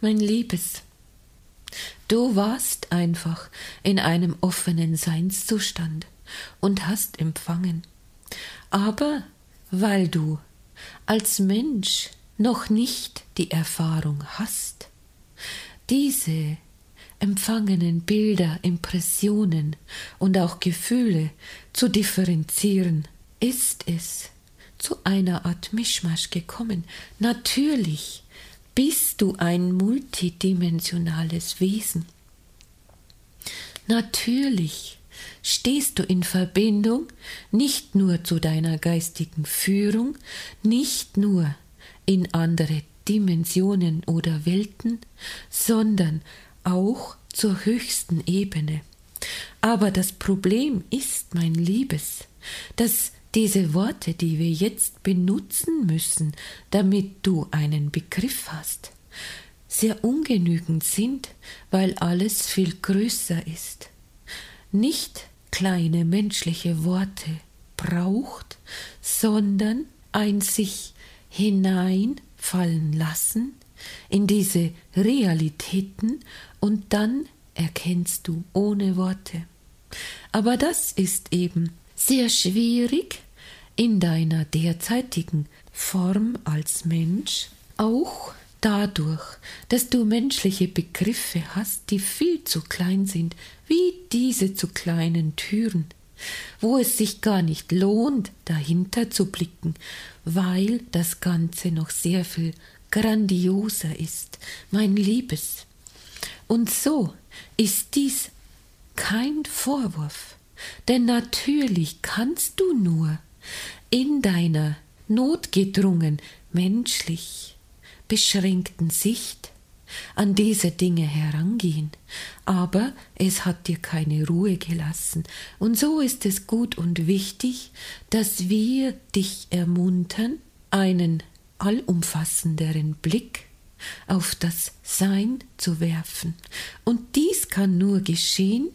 Mein Liebes, du warst einfach in einem offenen Seinszustand und hast empfangen. Aber weil du als Mensch noch nicht die Erfahrung hast, diese empfangenen Bilder, Impressionen und auch Gefühle zu differenzieren, ist es zu einer Art Mischmasch gekommen. Natürlich bist du ein multidimensionales Wesen. Natürlich stehst du in Verbindung nicht nur zu deiner geistigen Führung, nicht nur in andere Dimensionen oder Welten, sondern auch zur höchsten Ebene. Aber das Problem ist, mein Liebes, dass diese Worte, die wir jetzt benutzen müssen, damit du einen Begriff hast, sehr ungenügend sind, weil alles viel größer ist. Nicht kleine menschliche Worte braucht, sondern ein sich hineinfallen lassen in diese Realitäten und dann erkennst du ohne Worte. Aber das ist eben sehr schwierig in deiner derzeitigen Form als Mensch, auch dadurch, dass du menschliche Begriffe hast, die viel zu klein sind, wie diese zu kleinen Türen, wo es sich gar nicht lohnt, dahinter zu blicken, weil das Ganze noch sehr viel grandioser ist, mein Liebes. Und so ist dies kein Vorwurf, denn natürlich kannst du nur in deiner notgedrungen menschlich beschränkten Sicht an diese Dinge herangehen, aber es hat dir keine Ruhe gelassen, und so ist es gut und wichtig, dass wir dich ermuntern, einen allumfassenderen Blick auf das Sein zu werfen. Und dies kann nur geschehen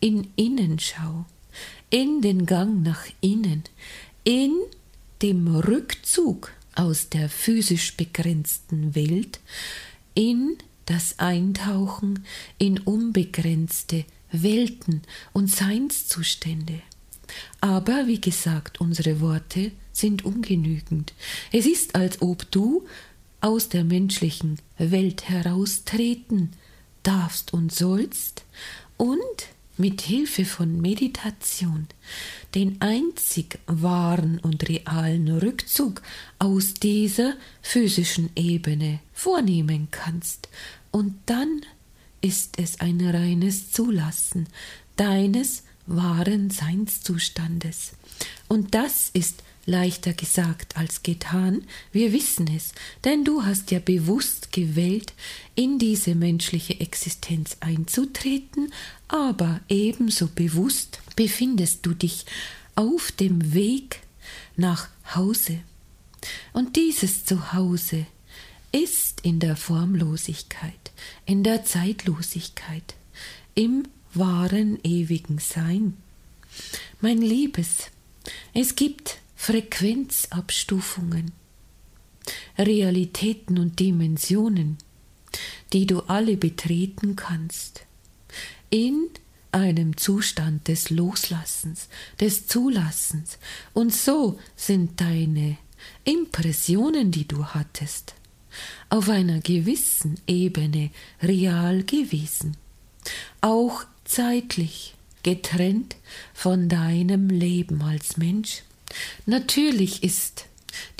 in Innenschau, in den Gang nach innen, in dem Rückzug aus der physisch begrenzten Welt in das Eintauchen in unbegrenzte Welten und Seinszustände. Aber wie gesagt, unsere Worte sind ungenügend. Es ist, als ob du aus der menschlichen Welt heraustreten darfst und sollst und mit Hilfe von Meditation den einzig wahren und realen Rückzug aus dieser physischen Ebene vornehmen kannst. Und dann ist es ein reines Zulassen deines wahren Seinszustandes. Und das ist leichter gesagt als getan, wir wissen es, denn du hast ja bewusst gewählt, in diese menschliche Existenz einzutreten, aber ebenso bewusst befindest du dich auf dem Weg nach Hause. Und dieses Zuhause ist in der Formlosigkeit, in der Zeitlosigkeit, im wahren ewigen Sein. Mein Liebes, es gibt Frequenzabstufungen, Realitäten und Dimensionen, die du alle betreten kannst, in einem Zustand des Loslassens, des Zulassens, und so sind deine Impressionen, die du hattest, auf einer gewissen Ebene real gewesen, auch zeitlich getrennt von deinem Leben als Mensch. Natürlich ist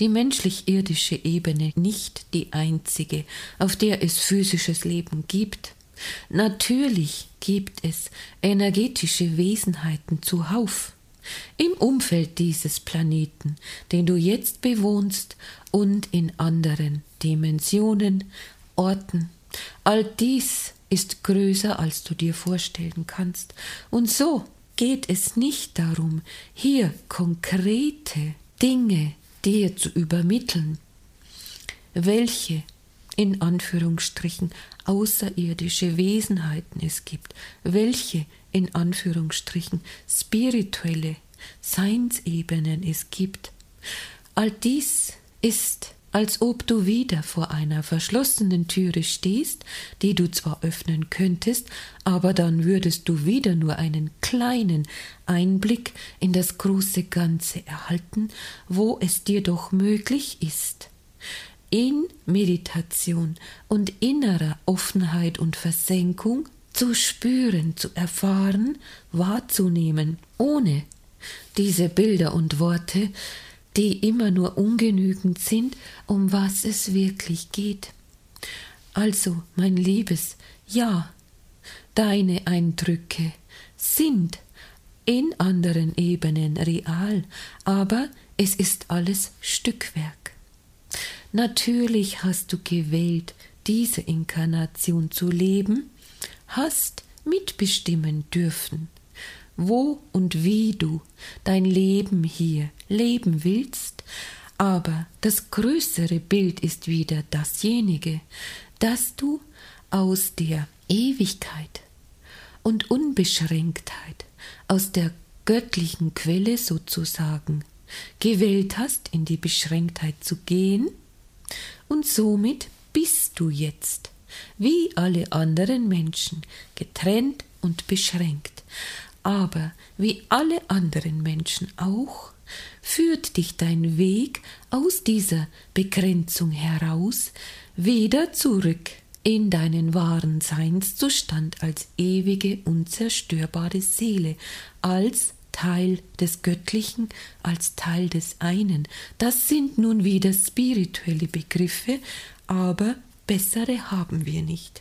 die menschlich-irdische Ebene nicht die einzige, auf der es physisches Leben gibt. Natürlich gibt es energetische Wesenheiten zuhauf im Umfeld dieses Planeten, den du jetzt bewohnst und in anderen Dimensionen, Orten. All dies ist größer, als du dir vorstellen kannst. Und so geht es nicht darum, hier konkrete Dinge dir zu übermitteln, welche in Anführungsstrichen außerirdische Wesenheiten es gibt, welche in Anführungsstrichen spirituelle Seinsebenen es gibt. All dies ist als ob du wieder vor einer verschlossenen Türe stehst, die du zwar öffnen könntest, aber dann würdest du wieder nur einen kleinen Einblick in das große Ganze erhalten, wo es dir doch möglich ist. In Meditation und innerer Offenheit und Versenkung zu spüren, zu erfahren, wahrzunehmen, ohne diese Bilder und Worte, die immer nur ungenügend sind, um was es wirklich geht. Also, mein Liebes, ja, deine Eindrücke sind in anderen Ebenen real, aber es ist alles Stückwerk. Natürlich hast du gewählt, diese Inkarnation zu leben, hast mitbestimmen dürfen, wo und wie du dein Leben hier leben willst, aber das größere Bild ist wieder dasjenige, dass du aus der Ewigkeit und Unbeschränktheit, aus der göttlichen Quelle sozusagen, gewählt hast, in die Beschränktheit zu gehen, und somit bist du jetzt, wie alle anderen Menschen, getrennt und beschränkt, aber wie alle anderen Menschen auch, führt dich dein Weg aus dieser Begrenzung heraus wieder zurück in deinen wahren Seinszustand als ewige, unzerstörbare Seele, als Teil des Göttlichen, als Teil des einen. Das sind nun wieder spirituelle Begriffe, aber bessere haben wir nicht.